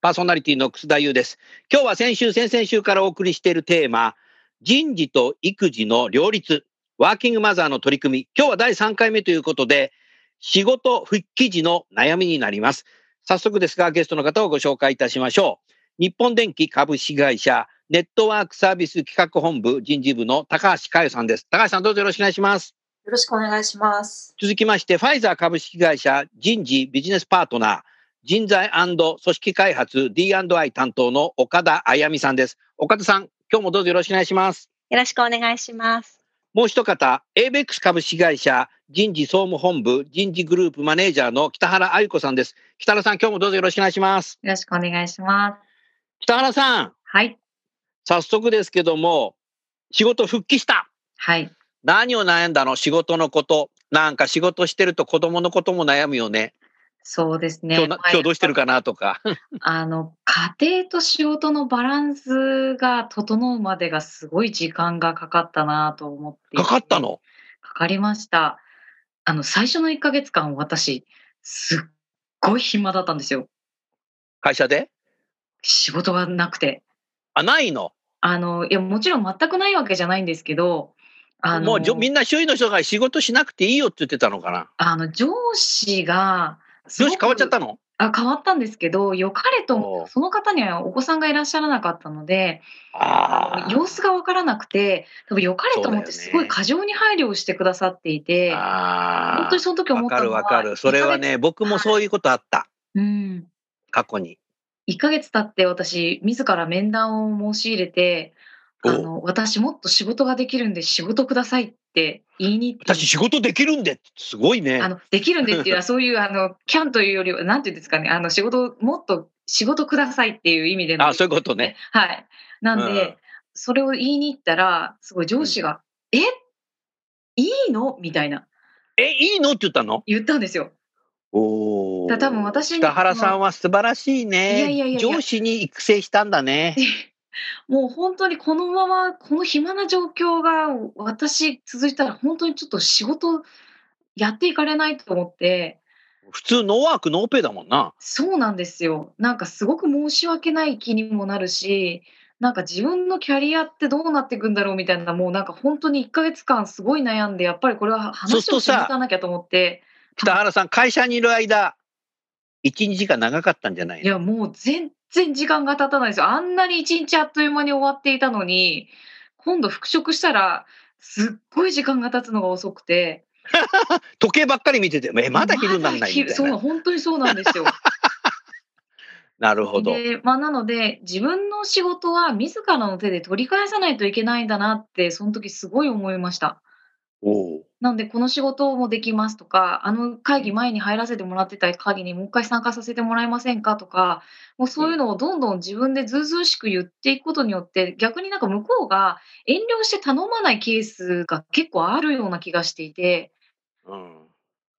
パーソナリティの楠田優です。今日は先週先々週からお送りしているテーマ人事と育児の両立ワーキングマザーの取り組み。今日は第3回目ということで仕事復帰時の悩みになります。早速ですがゲストの方をご紹介いたしましょう。日本電機株式会社ネットワークサービス企画本部人事部の高橋佳代さんです。高橋さんどうぞよろしくお願いします。よろしくお願いします。続きまして、ファイザー株式会社人事ビジネスパートナー、人材組織開発 D&I 担当の岡田あやみさんです。岡田さん、今日もどうぞよろしくお願いします。よろしくお願いします。もう一方、ABEX 株式会社人事総務本部人事グループマネージャーの北原愛子さんです。北原さん、今日もどうぞよろしくお願いします。よろしくお願いします。北原さん、はい。早速ですけども、仕事復帰した。はい。何を悩んだの？仕事のこと。なんか仕事してると子供のことも悩むよね。そうですね。今日な今日どうしてるかなとか。あの、家庭と仕事のバランスが整うまでがすごい時間がかかったなと思ってかかったの？かかりました。あの、最初の1ヶ月間、私、すっごい暇だったんですよ。会社で？仕事がなくて。あ、ないの？あの、いや、もちろん全くないわけじゃないんですけど、あの、もうみんな周囲の人が仕事しなくていいよって言ってたのかな？あの、上司が、上司変わっちゃったの？あ変わったんですけど、良かれとその方にはお子さんがいらっしゃらなかったので、あー様子が分からなくて、多分良かれと思ってすごい過剰に配慮をしてくださっていて、あー。本当にその時思ったのは、るわかる。それはね、僕もそういうことあった。うん、過去に。1ヶ月経って私、自ら面談を申し入れて、あおの私もっと仕事ができるんで仕事くださいって言いに私仕事できるんですごいねあ。のできるんでっていうのは そういうあのキャンというよりはなんていうんですかねあの仕事もっと仕事くださいっていう意味でのあ、そういうことね。はいなんで、うんそれを言いに行ったらすごい上司が「え？いいの?」みたいなえ、いいの？って言ったの？言ったんですよ。おだ多分私に北原さんは素晴らしいね。いやいやいや上司に育成したんだね。もう本当にこのままこの暇な状況が私続いたら本当にちょっと仕事やっていかれないと思って普通ノーワークノーペイだもんな。そうなんですよ。なんかすごく申し訳ない気にもなるし、なんか自分のキャリアってどうなっていくんだろうみたいな、もうなんか本当に1ヶ月間すごい悩んで、やっぱりこれは話をしそうするとさに行かなきゃと思って、北原さん、会社にいる間、一日が長かったんじゃないの？いやもう全然時間が経たないですよ。あんなに1日あっという間に終わっていたのに、今度復職したら、すっごい時間が経つのが遅くて。時計ばっかり見てて、え、まだ昼にならないみたいな。本当にそうなんですよ。なるほど。で、まあ、なので、自分の仕事は自らの手で取り返さないといけないんだなって、その時すごい思いました。おうなので、この仕事もできますとか、あの会議前に入らせてもらってた会議にもう一回参加させてもらえませんかとか、もうそういうのをどんどん自分でずうずうしく言っていくことによって、逆になんか向こうが遠慮して頼まないケースが結構あるような気がしていて、うん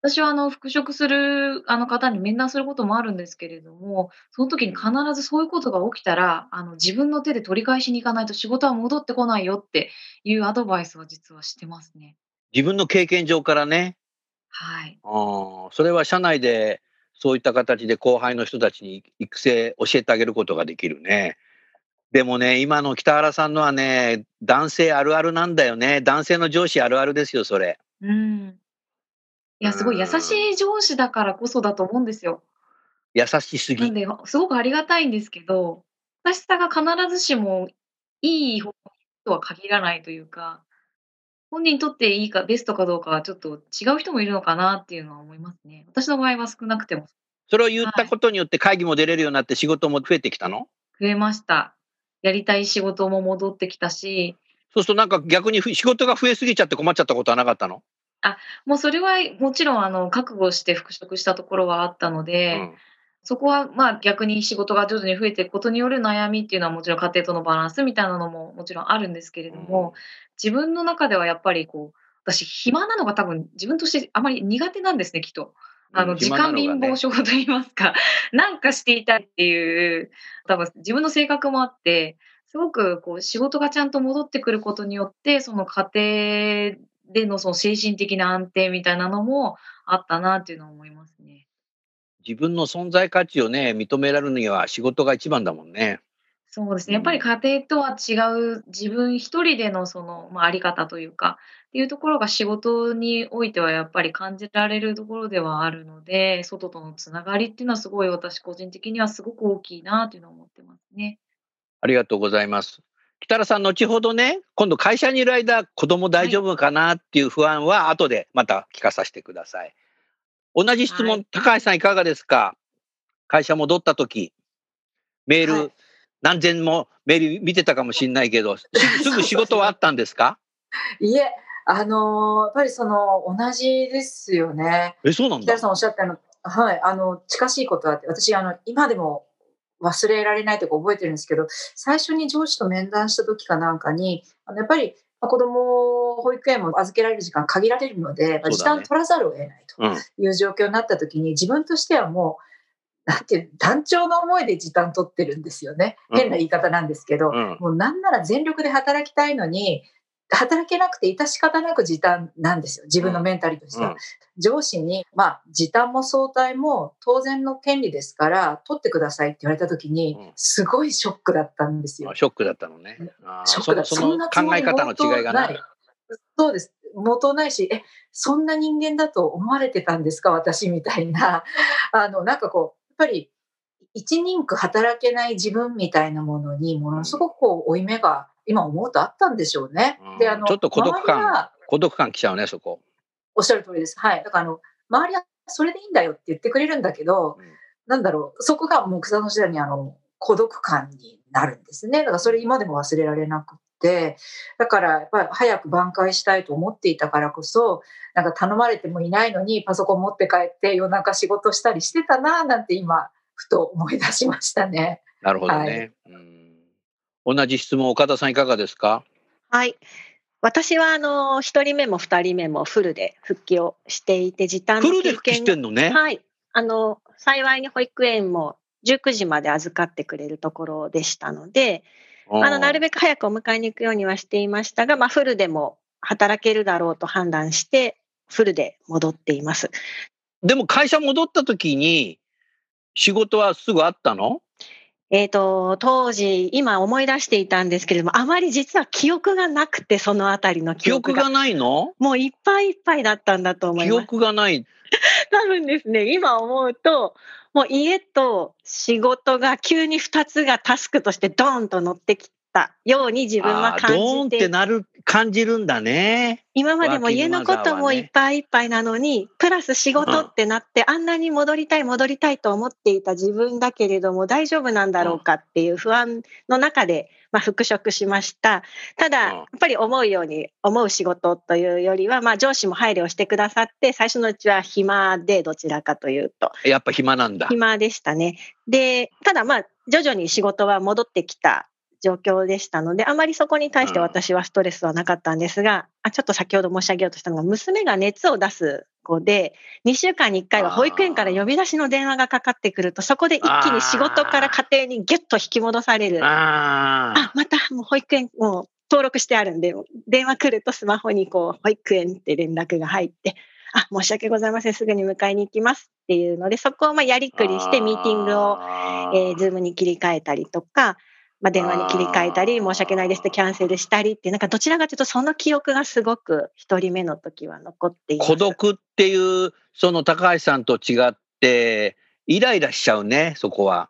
私はあの復職するあの方に面談することもあるんですけれども、その時に必ずそういうことが起きたら、あの自分の手で取り返しに行かないと仕事は戻ってこないよっていうアドバイスは実はしてますね。自分の経験上からね、はい。あーそれは社内でそういった形で後輩の人たちに育成教えてあげることができるね。でもね、今の北原さんのはね、男性あるあるなんだよね。男性の上司あるあるですよ、それ。うん。いや、すごい優しい上司だからこそだと思うんですよ。優しすぎ。なんで、すごくありがたいんですけど、優しさが必ずしもいい方とは限らないというか、本人にとっていいか、ベストかどうかはちょっと違う人もいるのかなっていうのは思いますね。私の場合は少なくても。それを言ったことによって会議も出れるようになって仕事も増えてきたの？増えました。やりたい仕事も戻ってきたし、そうするとなんか逆にふ仕事が増えすぎちゃって困っちゃったことはなかったの、もうそれはもちろんあの覚悟して復職したところはあったのうで、ん、そこはまあ逆に仕事が徐々に増えていくことによる悩みっていうのはもちろん家庭とのバランスみたいなのももちろんあるんですけれども、自分の中ではやっぱりこう、私暇なのが多分自分としてあまり苦手なんですね、きっと。あの、うん時間貧乏症といいますか、なんかしていたいっていう、多分自分の性格もあって、すごくこう仕事がちゃんと戻ってくることによって、その家庭でのその精神的な安定みたいなのもあったなっていうのは思いますね。自分の存在価値をね認められるには仕事が一番だもんね。そうですね。やっぱり家庭とは違う自分一人でのその、まあ、あり方というか、っていうところが仕事においてはやっぱり感じられるところではあるので、外とのつながりっていうのはすごい私個人的にはすごく大きいなというのを思ってますね。ありがとうございます。北原さん、後ほどね、今度会社にいる間、子供大丈夫かなっていう不安は後でまた聞かさせてください。同じ質問、はい高橋さんいかがですか？会社戻った時、メール、はい何千もメール見てたかもしれないけど、すすぐ仕事はあったんですか？いえ、あのーやっぱりその同じですよね。え、そうなんだ北原。さんおっしゃったの、はい、あの近しいことあって、私あの今でも忘れられないとか覚えてるんですけど、最初に上司と面談した時かなんかに、あのやっぱりまあ子供を保育園も預けられる時間限られるので、まあ時そうだね間取らざるを得ないとうん。いう状況になった時に、自分としてはもう、なんていう団長の思いで時短取ってるんですよね。うん変な言い方なんですけど、うん。もうなんなら全力で働きたいのに、働けなくて致し方なく時短なんですよ。自分のメンタリとしては。うん上司に、まあ、時短も相対も当然の権利ですから、取ってくださいって言われた時にうん、すごいショックだったんですよあ。ショックだったのね。ショックだそその考え方の違いがなないい。。そうです。元ないし、え、そんな人間だと思われてたんですか、私みたいな。あの、なんかこう、ぱり、一人区働けない自分みたいなものに、ものすごくこう、負い目が、今思うとあったんでしょうねうん。で、あの、ちょっと孤独感孤独感来ちゃうね、そこ。おっしゃる通りです。はい。だから、あの、周りはそれでいいんだよって言ってくれるんだけど、うんなんだろう、そこがもう草の下にあの、孤独感になるんですね。だからそれ今でも忘れられなくって、だからやっぱり早く挽回したいと思っていたからこそ、なんか頼まれてもいないのにパソコン持って帰って夜中仕事したりしてたなぁなんて今、ふと思い出しましたね。なるほどね。うん同じ質問、岡田さんいかがですか？はい。私はあの一人目も二人目もフルで復帰をしていて時短のフルで復帰してんのね？はい。あの幸いに保育園も19時まで預かってくれるところでしたので、あのなるべく早くお迎えに行くようにはしていましたが、まあフルでも働けるだろうと判断してフルで戻っています。でも会社戻った時に仕事はすぐあったの？えっ、と当時今思い出していたんですけれども、あまり実は記憶がなくてそのあたりの記記憶が憶がないの？もういっぱいいっぱいだったんだと思い記ます。憶がない。多分ですね、今思うと、もう家と仕事が急に2つがタスクとしてドーンと乗ってきたように自分はあー感ドーンってじて、なる、感じるんだね。今までも家のこともいっぱいいっぱいなのに、プラス仕事ってなって、あんなに戻りたい戻りたいと思っていた自分だけれども大丈夫なんだろうかっていう不安の中で、まあ、復職しました。ただ、うんやっぱり思うように思う仕事というよりは、まあ、上司も配慮してくださって、最初のうちは暇でどちらかというと。やっぱ暇なんだ。暇でしたね。で、ただまあ、徐々に仕事は戻ってきた状況でしたので、あまりそこに対して私はストレスはなかったんですが、あちょっと先ほど申し上げようとしたのが、娘が熱を出す子で、2週間に1回は保育園から呼び出しの電話がかかってくると、そこで一気に仕事から家庭にギュッと引き戻される。ああ、またもう保育園もう登録してあるんで、電話来るとスマホにこう、保育園って連絡が入って、あ、申し訳ございません、すぐに迎えに行きますっていうので、そこをまあやりくりしてミーティングを、あえー、ズームに切り替えたりとか、まあ、電話に切り替えたり、申し訳ないですってキャンセルしたりってなんかどちらかというとその記憶がすごく一人目の時は残っています。孤独っていう、その高橋さんと違って、イライラしちゃうね、そこは。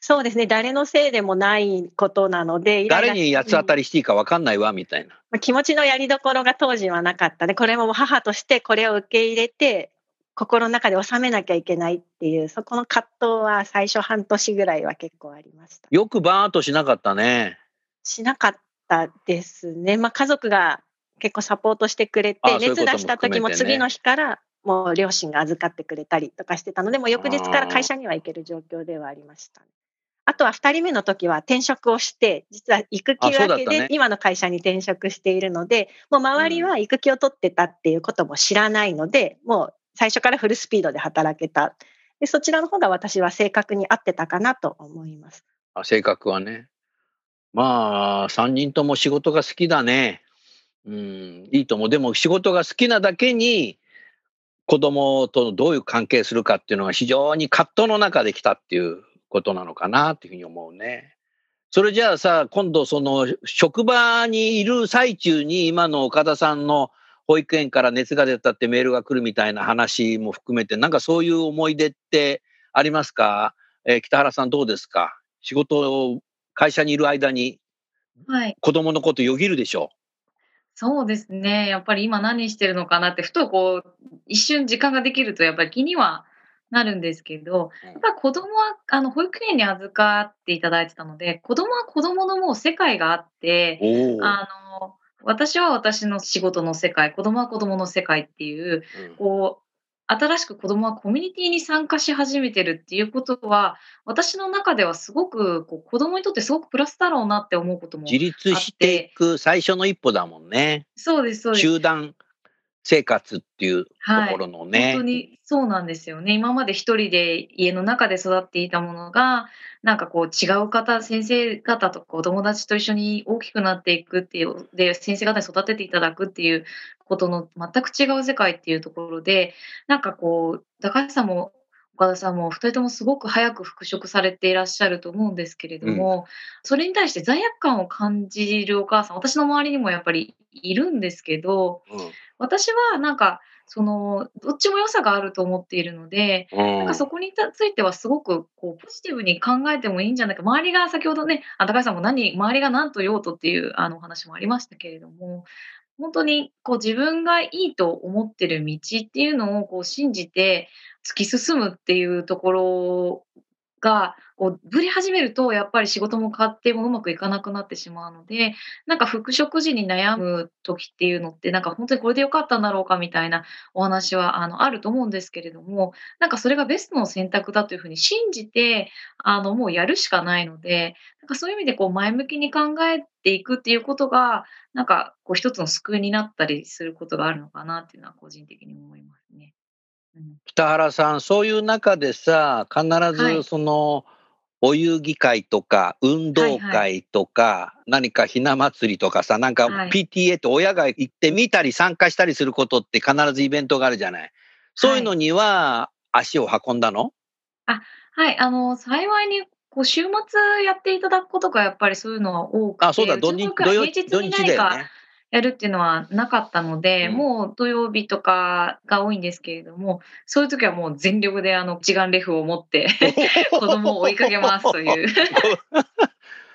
そうですね。誰のせいでもないことなので、誰に八つ当たりしていいか分かんないわみたいな。まあ気持ちのやりどころが当時はなかったで、これも母としてこれを受け入れて、心の中で収めなきゃいけないっていう、そこの葛藤は最初半年ぐらいは結構ありました。よくバーンとしなかったね。しなかったですね。まあ家族が結構サポートしてくれて熱出した時も次の日からもう両親が預かってくれたりとかしてたので、もう翌日から会社には行ける状況ではありました。あとは2人目の時は転職をして、実は育休明けで今の会社に転職しているので、もう周りは育休を取ってたっていうことも知らないので、もう最初からフルスピードで働けた。でそちらの方が私は正確に合ってたかなと思います。あ性格はね。まあ、3人とも仕事が好きだね。うん、いいと思う。でも仕事が好きなだけに、子供とどういう関係するかっていうのが非常に葛藤の中で来たっていうことなのかなっていうふうに思うね。それじゃあさ、今度その職場にいる最中に今の岡田さんの保育園から熱が出たってメールが来るみたいな話も含めて、なんかそういう思い出ってありますか、えー北原さんどうですか？仕事を会社にいる間にはい。子供のことよぎるでしょそうですね。やっぱり今何してるのかなって、ふとこう、一瞬時間ができると、やっぱり気にはなるんですけど、うんやっぱり子供は、あの、保育園に預かっていただいてたので、子供は子供のもう世界があって。あの、私は私の仕事の世界、子供は子供の世界っていう、うんこう、新しく子供はコミュニティに参加し始めてるっていうことは、私の中ではすごく、こう子供にとってすごくプラスだろうなって思うことも。自立していく最初の一歩だもんね。そうです、そうです。集団生活っていうとはいころのね。本当にそうなんですよね。今まで一人で家の中で育っていたものが、なんかこう違う方、先生方とかお友達と一緒に大きくなっていくっていう、で、先生方に育てていただくっていうことの全く違う世界っていうところで、なんかこう、高橋さんも岡田さんも二人ともすごく早く復職されていらっしゃると思うんですけれども、それに対して罪悪感を感じるお母さん、私の周りにもやっぱりいるんですけど、私はなんか、その、どっちも良さがあると思っているので、うんなんかそこについてはすごくこうポジティブに考えてもいいんじゃないか。周りが先ほどね、あ高橋さんも何、周りが何と言おうとっていうあのお話もありましたけれども、本当にこう自分がいいと思ってる道っていうのをこう信じて突き進むっていうところがこうぶれ始めるとやっぱり仕事も家庭もうまくいかなくなってしまうのでなんか復職時に悩む時っていうのってなんか本当にこれでよかったんだろうかみたいなお話はあのあると思うんですけれどもなんかそれがベストの選択だというふうに信じてあのもうやるしかないのでなんかそういう意味でこう前向きに考えていくっていうことがなんかこう一つの救いになったりすることがあるのかなっていうのは個人的に思いますね。うん北原さん、そういう中でさ、必はい。ずその、お遊戯会とか運動はい。は会とか、何かひな祭りとかさなんかはい。PTA って親が行ってみたり参加したりすることって必ずイベントがあるじゃない。そういうのには足を運んだの、はい、あの、幸いに、こう、週末やっていただくことがやっぱりそういうのは多くて、あそうだ。土日土曜日に日だよ何かね。やるっていうのはなかったので、うんもう土曜日とかが多いんですけれども、そういう時はもう全力であの一眼レフを持って 子供を追いかけますという。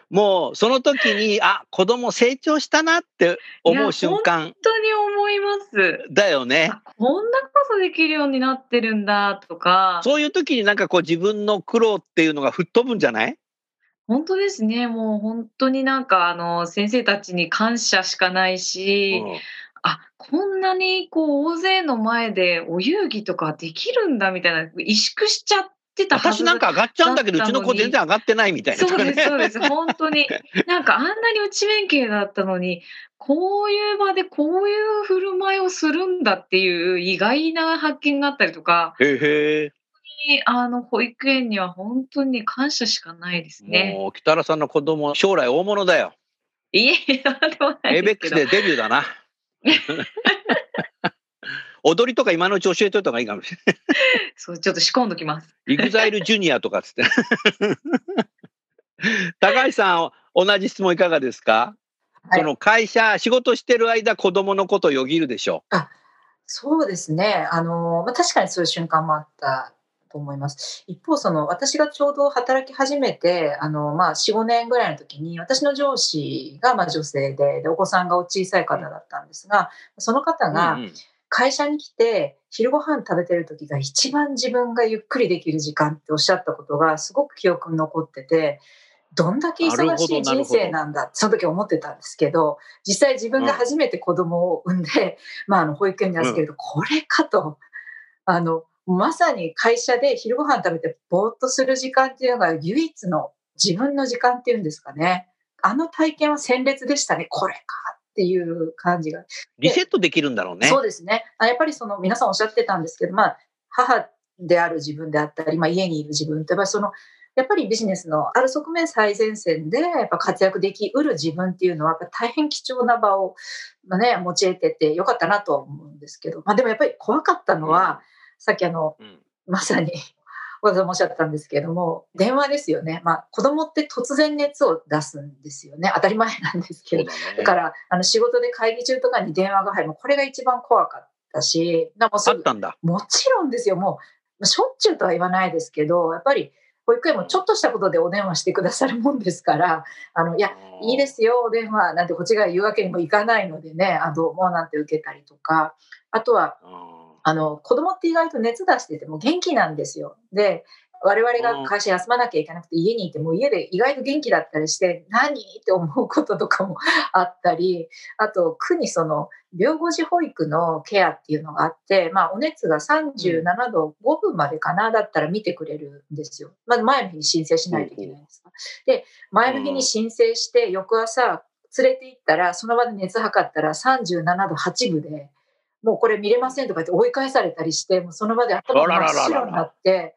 もうその時にあ子供成長したなって思う瞬間本当に思います。だよね。あこんなことできるようになってるんだとか、そういう時になんかこう自分の苦労っていうのが吹っ飛ぶんじゃない？本当ですね。もう本当になんかあの先生たちに感謝しかないし、うんあこんなにこう大勢の前でお遊戯とかできるんだみたいな萎縮しちゃってたはず私なんか上がっちゃうんだけどうちの子全然上がってないみたいなそうです、そうね。です。本当に。なんかあんなに内面系だったのに、こういう場でこういう振る舞いをするんだっていう意外な発見があったりとか、へへあの保育園には本当に感謝しかないですね。もう北原さんの子供将来大物だよ。いえでもないエイベックスでデビューだな。踊りとか今のうち教えといた方がいいかもしれない。そう、ちょっと仕込んどきます。イグザイルジュニアとかっつって。高橋さん、同じ質問いかがですか、はいその会社、仕事してる間、子供のことよぎるでしょそうですね。あの、まあ、確かにそういう瞬間もあった。と思います。一方、その私がちょうど働き始めて、あの、まあ、4、5年ぐらいの時に、私の上司がまあ女性で、で、お子さんがお小さい方だったんですが、その方がうんうん。会社に来て、昼ご飯食べてる時が一番自分がゆっくりできる時間っておっしゃったことがすごく記憶に残ってて、どんだけ忙しい人生なんだってその時思ってたんですけど、実際自分が初めて子供を産んで、まあ、あの保育園に預けると、これかと、あの、まさに会社で昼ご飯食べてぼーっとする時間っていうのが唯一の自分の時間っていうんですかね。あの体験は鮮烈でしたね。これかっていう感じが。リセットできるんだろうね。そうですね。あやっぱりその皆さんおっしゃってたんですけど、まあ、母である自分であったり、まあ、家にいる自分って、やっぱりその、やっぱりビジネスのある側面最前線でやっぱ活躍できうる自分っていうのはやっぱ大変貴重な場を、まあね、持ち得ててよかったなとは思うんですけど、まあ、でもやっぱり怖かったのは、さっきあの、うんまさに小田さんもおっしゃったんですけれども、電話ですよね。まあ、子供って突然熱を出すんですよね。当たり前なんですけど。だね。だから、あの仕事で会議中とかに電話が入る、もうこれが一番怖かったし、もあったんだ。もちろんですよ、もう、しょっちゅうとは言わないですけど、やっぱり保育園もちょっとしたことでお電話してくださるもんですから、あのいや、いいですよ、お電話なんてこっちが言うわけにもいかないのでね、あどうもなんて受けたりとか、あとは、うんあの子供って意外と熱出してても元気なんですよ。で、我々が会社休まなきゃいけなくて家にいてもう家で意外と元気だったりして何？って思うこととかもあったりあと区にその病後児保育のケアっていうのがあって、まあ、お熱が37度5分までかなだったら見てくれるんですよ。まず前の日に申請しないといけないんですが。で前の日に申請して翌朝連れて行ったらその場で熱測ったら37度8分で。もうこれ見れませんとか言って追い返されたりして、もうその場で頭が真っ白になって、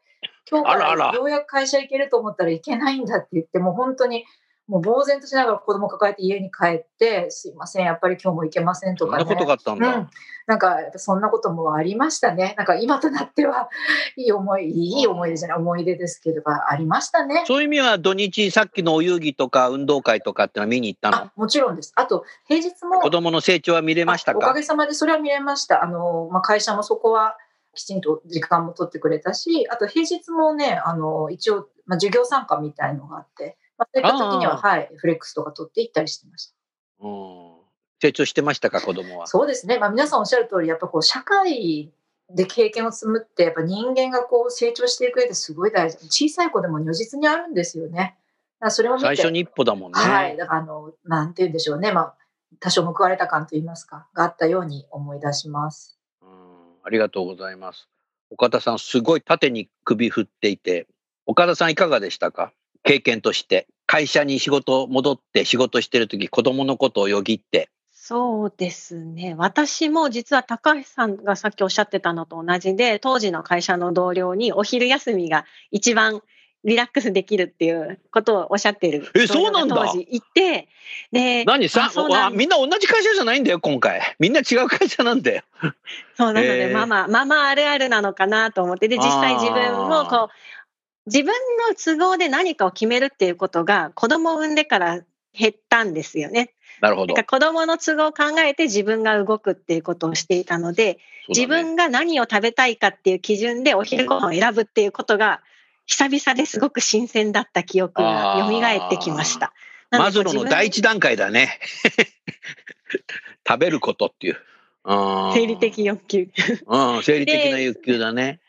今日からようやく会社行けると思ったらいけないんだって言って、もう本当にもう呆然としながら子供抱えて家に帰って、すいません、やっぱり今日も行けませんとかね。そんなことがあったんだ。うん、なんかそんなこともありましたね。なんか今となっては いい思い、いい思い出じゃない、思い出ですけど、ありましたね。そういう意味は土日さっきのお遊戯とか運動会とかってのは見に行ったの？あもちろんです。あと、平日も子供の成長は見れましたか？あおかげさまでそれは見れました。あの、まあ、会社もそこはきちんと時間も取ってくれたし、あと平日もね、あの、一応、まあ、授業参加みたいのがあって、まあ、そういった時には、あはい、フレックスとか取って行ったりしてました。うん成長してましたか子供は。そうですね。まあ、皆さんおっしゃる通り、やっぱこう、社会で経験を積むって、やっぱ人間がこう成長していく上ですごい大事。小さい子でも如実にあるんですよね。それを見て最初に一歩だもんね。はい。だから、あの、なんて言うんでしょうね。まあ、多少報われた感と言いますか、があったように思い出します。うんありがとうございます。岡田さん、すごい縦に首振っていて、岡田さんいかがでしたか？経験として。会社に仕事戻って仕事してる時子供のことをよぎって。そうですね。私も実は高橋さんがさっきおっしゃってたのと同じで、当時の会社の同僚にお昼休みが一番リラックスできるっていうことをおっしゃってるえそうなんだ当時いて、で、何？さあそうなんあみんな同じ会社じゃないんだよ、今回。みんな違う会社なんだよ。そうなのへで、ーママ、ママあるあるなのかなと思って、で、実際自分もこう、自分の都合で何かを決めるっていうことが子供を産んでから減ったんですよね。なるほど。なんか子供の都合を考えて自分が動くっていうことをしていたので、ね分が何を食べたいかっていう基準でお昼ご飯を選ぶっていうことが久々ですごく新鮮だった記憶が蘇ってきました。なマズローの第一段階だね。食べることっていう。うん生理的欲求。うん、生理的な欲求だね。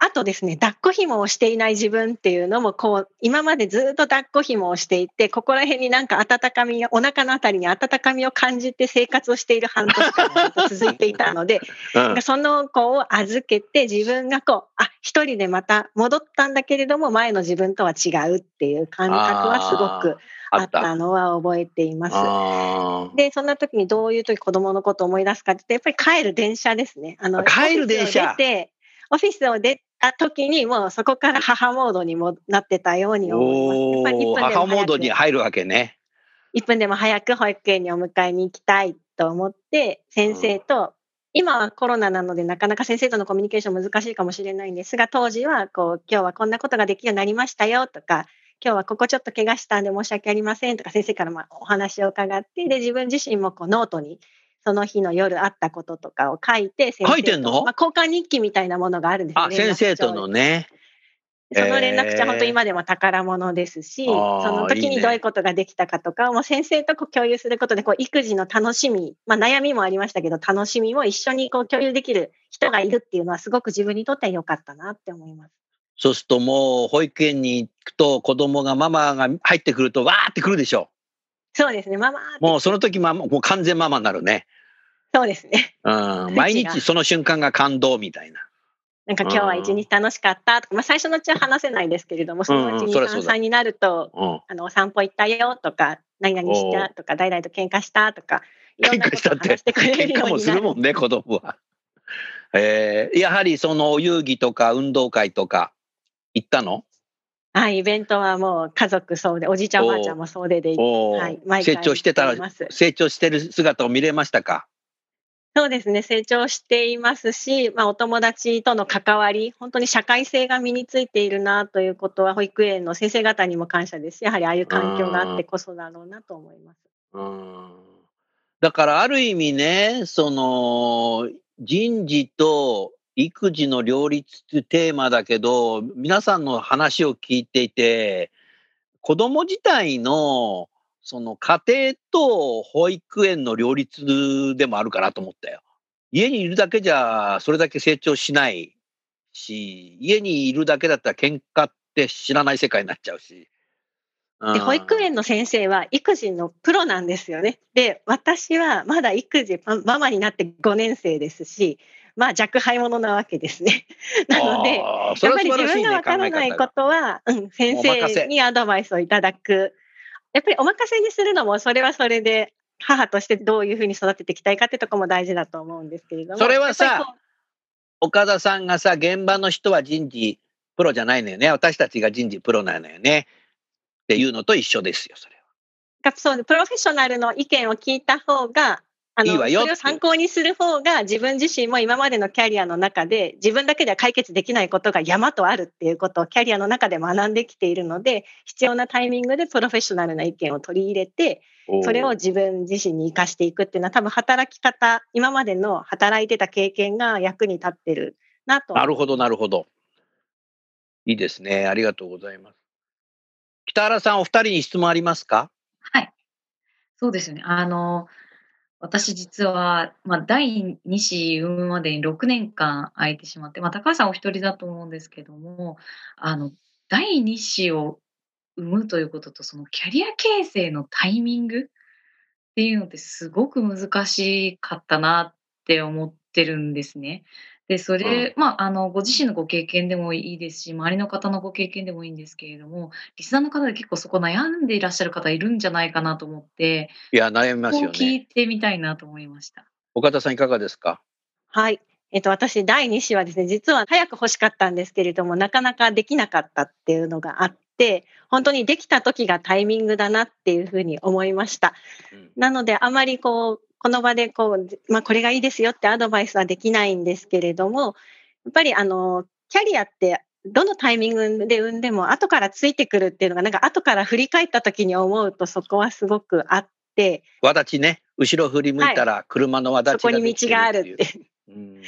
あとですね、抱っこ紐をしていない自分っていうのも、こう、今までずっと抱っこ紐をしていて、ここら辺になんか温かみが、お腹のあたりに温かみを感じて生活をしている半年間が続いていたので、うんその子を預けて自分がこう、あ、一人でまた戻ったんだけれども、前の自分とは違うっていう感覚はすごくああった。のは覚えています。で、そんな時にどういう時子供のことを思い出すかってやっぱり帰る電車ですね。あの、帰る電車オフィスを出た時に、もうそこから母モードにもなってたように思います。やっぱり1おお、分でも母モードに入るわけね。1分でも早く保育園にお迎えに行きたいと思って、先生と、今はコロナなのでなかなか先生とのコミュニケーション難しいかもしれないんですが、当時はこう、今日はこんなことができるようになりましたよとか、今日はここちょっと怪我したんで申し訳ありませんとか先生からまあお話を伺って、で、自分自身もこうノートにその日の夜あったこととかを書いて、書いてんの？まあ、交換日記みたいなものがあるんですね。あ、先生とのね。その連絡えー帳本当今でも宝物ですし、その時いいねにどういうことができたかとか、もう先生とこう共有することで、こう育児の楽しみ、まあ悩みもありましたけど、楽しみも一緒にこう共有できる人がいるっていうのはすごく自分にとっては良かったなって思います。そうするともう保育園に行くと子供がママが入ってくるとわーってくるでしょ。そうですね、ママもうその時ママもう完全ママになるね。そうですね。うん、毎日その瞬間が感動みたいな。なんか今日は一日楽しかったとか、まあ最初のうちは話せないですけれども、そのうちにうんそりゃそうだ3歳になると、うん。あの、お散歩行ったよとか、何々したとか、誰々と喧嘩したとか、いろん喧なこ嘩したっしてくれ喧嘩もるようになる。するもんね、子供は。えー、やはりそのお遊戯とか運動会とか行ったの？はい、イベントはもう家族総出、おじいちゃんおばあちゃんも総出で行っておーはい毎回成長してたら成長してる姿を見れましたか？そうですね、成長していますし、まあ、お友達との関わり、本当に社会性が身についているなということは、保育園の先生方にも感謝ですし、やはりああいう環境があってこそだろうなと思います。うん。だからある意味ね、その人事と育児の両立っていうテーマだけど、皆さんの話を聞いていて、子供自体のその家庭と保育園の両立でもあるかなと思ったよ。家にいるだけじゃそれだけ成長しないし、家にいるだけだったら喧嘩って知らない世界になっちゃうし。で保育園の先生は育児のプロなんですよね。で、私はまだ育児、マママになって5年生ですし、まあ若輩者なわけですね。なので、あーそやっぱり自分がわからないことは、うん、先生にアドバイスをいただく。やっぱりお任せにするのも、それはそれで、母としてどういうふうに育てていきたいかってとこも大事だと思うんですけれども。それはさ岡田さんがさ、現場の人は人事プロじゃないのよね。私たちが人事プロなのよね。っていうのと一緒ですよ、それは。がそうプロフェッショナルの意見を聞いた方が、あのいいわよそれを参考にする方が自分自身も今までのキャリアの中で自分だけでは解決できないことが山とあるっていうことをキャリアの中で学んできているので必要なタイミングでプロフェッショナルな意見を取り入れてそれを自分自身に生かしていくっていうのは多分働き方今までの働いてた経験が役に立ってるなとなるほど、なるほど。いいですね。ありがとうございます。北原さん、お二人に質問ありますか？はい。そうですよね。あの、私実は、まあ、第2子産むまでに6年間空いてしまって、まあ、高橋さんお一人だと思うんですけども、あの、第2子を産むということと、そのキャリア形成のタイミングっていうのってすごく難しかったなって思ってるんですね。で、それ、まあ、あの、ご自身のご経験でもいいですし、周りの方のご経験でもいいんですけれども、リスナーの方で結構そこ悩んでいらっしゃる方いるんじゃないかなと思って、いや、悩みますよね。聞いてみたいなと思いました。岡田さん、いかがですか？はい。えっと、私、第2子はですね、実は早く欲しかったんですけれども、なかなかできなかったっていうのがあって、本当にできた時がタイミングだなっていうふうに思いました。うんなので、あまりこう、この場でこう、まあ、これがいいですよってアドバイスはできないんですけれども、やっぱりあの、キャリアって、どのタイミングで産んでも後からついてくるっていうのが、なんか後から振り返った時に思うとそこはすごくあって、わだちね。後ろ振り向いたら、車のわだちがそこに道がある。って。うん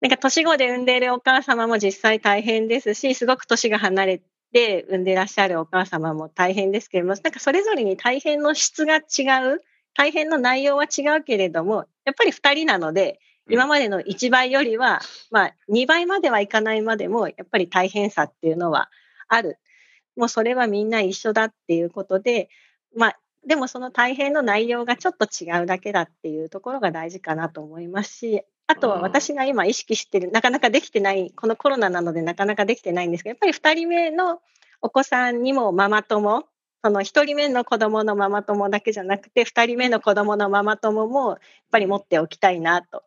なんか年子で産んでいるお母様も実際大変ですし、すごく年が離れて産んでいらっしゃるお母様も大変ですけれども、なんかそれぞれに大変の質が違う、大変の内容は違うけれども、やっぱり2人なので、うん今までの1倍よりは、まあ2倍まではいかないまでも、やっぱり大変さっていうのはある。もうそれはみんな一緒だっていうことで、まあでもその大変の内容がちょっと違うだけだっていうところが大事かなと思いますし、あとは私が今意識してる、なかなかできてない、このコロナなのでなかなかできてないんですけど、やっぱり2人目のお子さんにもママ友、その1人目の子供のママ友だけじゃなくて、2人目の子供のママ友もやっぱり持っておきたいなと。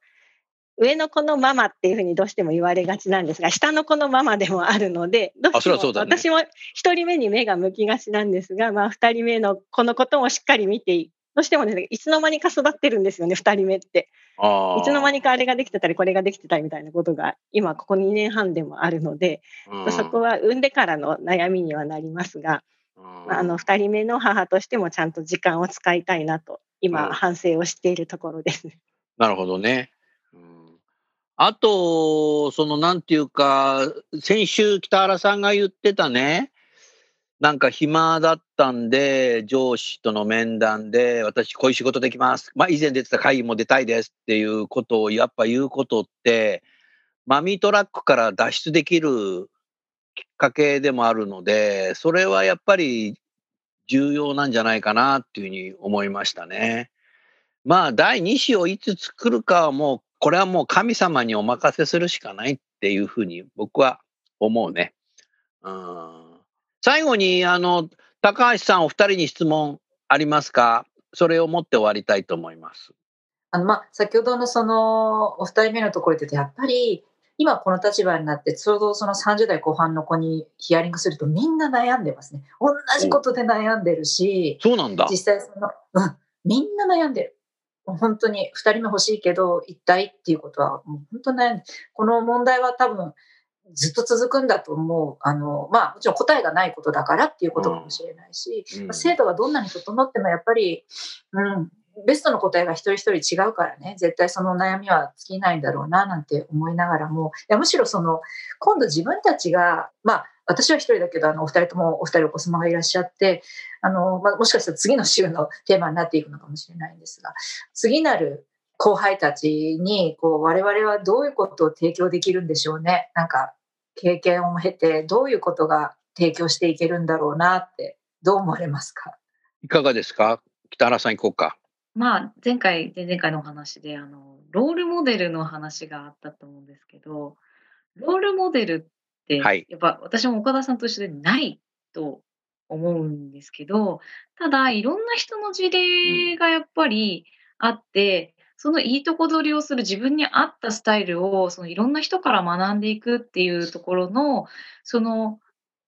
上の子のママっていうふうにどうしても言われがちなんですが、下の子のママでもあるので、どうしても私も1人目に目が向きがちなんですが、まあ、2人目の子のこともしっかり見て、どうしてもね、いつの間にか育ってるんですよね、2人目って。いつの間にかあれができてたり、これができてたりみたいなことが、今ここ2年半でもあるので、うんそこは産んでからの悩みにはなりますが、うんまああの2人目の母としてもちゃんと時間を使いたいなと、うん今反省をしているところです。なるほどね。うんあと、そのなんていうか、先週北原さんが言ってたね、なんか暇だったんで、上司との面談で、私こういう仕事できます。まあ以前出てた会議も出たいですっていうことをやっぱ言うことって、マミートラックから脱出できるきっかけでもあるので、それはやっぱり重要なんじゃないかなっていうふうに思いましたね。まあ第2子をいつ作るかはもう、これはもう神様にお任せするしかないっていうふうに僕は思うね。うん最後に、あの、高橋さんお二人に質問ありますか？それを持って終わりたいと思います。あの、まあ、先ほどのその、お二人目のところで言うと、やっぱり、今この立場になって、ちょうどその30代後半の子にヒアリングすると、みんな悩んでますね。同じことで悩んでるし、そうなんだ。実際その、うん、みんな悩んでる。本当に2人目欲しいけど、一体っていうことは、もう本当に悩んでこの問題は多分、ずっと続くんだと思う。あの、まあ、もちろん答えがないことだからっていうことかもしれないし、うんまあ制度がどんなに整ってもやっぱり、うん、ベストの答えが一人一人違うからね、絶対その悩みは尽きないんだろうな、なんて思いながらも、いやむしろその、今度自分たちが、まあ、私は一人だけど、あの、お二人ともお二人お子様がいらっしゃって、あの、まあ、もしかしたら次の週のテーマになっていくのかもしれないんですが、次なる後輩たちに、こう、我々はどういうことを提供できるんでしょうね。なんか、経験を経て、どういうことが提供していけるんだろうなって、どう思われますか？いかがですか？北原さん行こうか。まあ、前回、前々回のお話で、あの、ロールモデルの話があったと思うんですけど、ロールモデルって、はい。やっぱ私も岡田さんと一緒でないと思うんですけど、ただ、いろんな人の事例がやっぱりあって、そのいいとこ取りをする自分に合ったスタイルを、そのいろんな人から学んでいくっていうところの、その、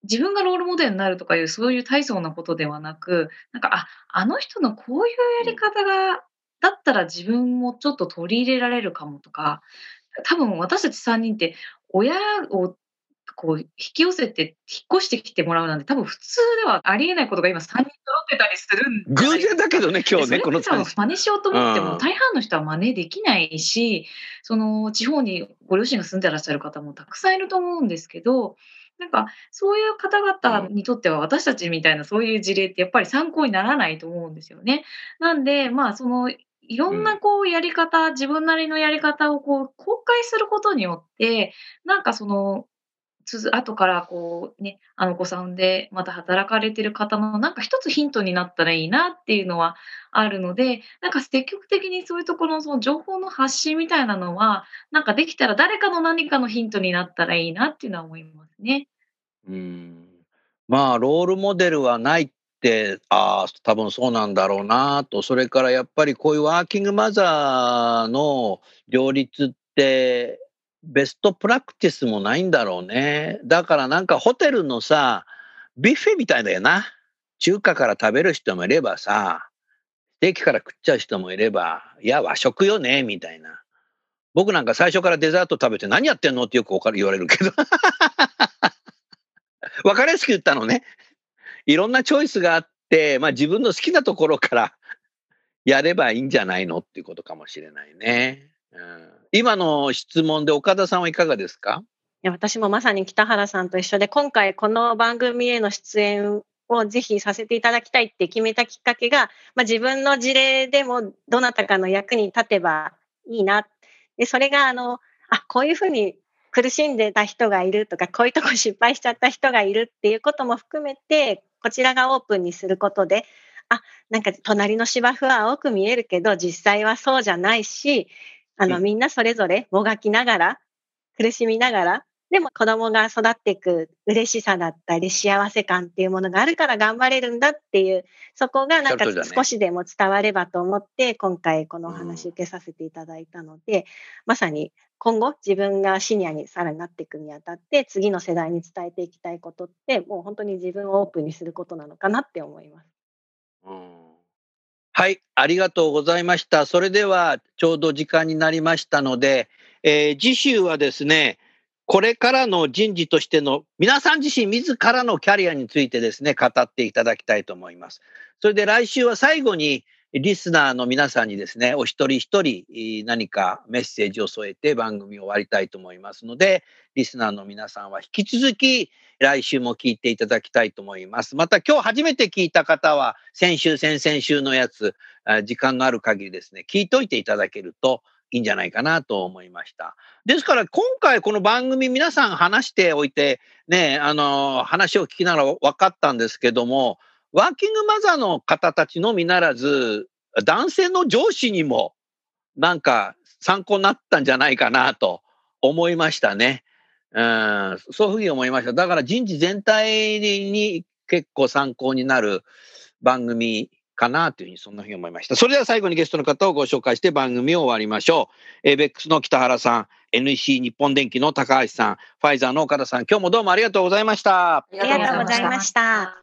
自分がロールモデルになるとかいう、そういう大層なことではなく、なんか、あ、あの人のこういうやり方が、だったら自分もちょっと取り入れられるかもとか、多分私たち3人って親をこう引き寄せて引っ越してきてもらうなんて多分普通ではありえないことが今3人揃ってたりするんじゃない偶然だけどね、今日ね、このそれこそ3真似しようと思ってうん。も大半の人は真似できないし、その地方にご両親が住んでらっしゃる方もたくさんいると思うんですけど、なんかそういう方々にとっては私たちみたいなそういう事例ってやっぱり参考にならないと思うんですよね。なんで、まあそのいろんなこうやり方、自分なりのやり方をこう公開することによって、なんかそのつづ後からこうね、あのお子さんでまた働かれてる方のなんか一つヒントになったらいいなっていうのはあるので、なんか積極的にそういうところのその情報の発信みたいなのは、なんかできたら誰かの何かのヒントになったらいいなっていうのは思いますね。うんまあ、ロールモデルはないって、ああ、多分そうなんだろうなと、それからやっぱりこういうワーキングマザーの両立って、ベストプラクティスもないんだろうね。だからなんかホテルのさ、ビュッフェみたいだよな。中華から食べる人もいればさ、ステーキから食っちゃう人もいれば、いや、和食よね、みたいな。僕なんか最初からデザート食べて何やってんのってよく言われるけど。わかりやすく言ったのね。いろんなチョイスがあって、まあ自分の好きなところからやればいいんじゃないのっていうことかもしれないね。今の質問で岡田さんはいかがですか？いや私もまさに北原さんと一緒で、今回この番組への出演をぜひさせていただきたいって決めたきっかけが、まあ、自分の事例でもどなたかの役に立てばいいな。で、それがあの、あ、こういうふうに苦しんでた人がいるとか、こういうとこ失敗しちゃった人がいるっていうことも含めて、こちらがオープンにすることで、あ、なんか隣の芝生は青く見えるけど、実際はそうじゃないし、あの、うん。みんなそれぞれもがきながら、苦しみながら、でも子供が育っていく嬉しさだったり幸せ感っていうものがあるから頑張れるんだっていう、そこがなんか少しでも伝わればと思って、今回このお話受けさせていただいたので、まさに今後自分がシニアにさらになっていくにあたって、次の世代に伝えていきたいことって、もう本当に自分をオープンにすることなのかなって思います。はい、ありがとうございました。それではちょうど時間になりましたので、えー次週はですね、これからの人事としての皆さん自身自らのキャリアについてですね、語っていただきたいと思います。それで来週は最後に、リスナーの皆さんにですね、お一人一人何かメッセージを添えて番組を終わりたいと思いますので、リスナーの皆さんは引き続き来週も聞いていただきたいと思います。また今日初めて聞いた方は、先週、先々週のやつ、時間がある限りですね、聞いといていただけるといいんじゃないかなと思いました。ですから今回この番組皆さん話しておいて、ね、あの、話を聞きながら分かったんですけども、ワーキングマザーの方たちのみならず、男性の上司にもなんか参考になったんじゃないかなと思いましたね。うん、そういうふうに思いました。だから人事全体に結構参考になる番組かなというふうにそんなふうに思いました。それでは最後にゲストの方をご紹介して番組を終わりましょう。エーベックスの北原さん、NEC 日本電機の高橋さん、ファイザーの岡田さん、今日もどうもありがとうございました。ありがとうございました。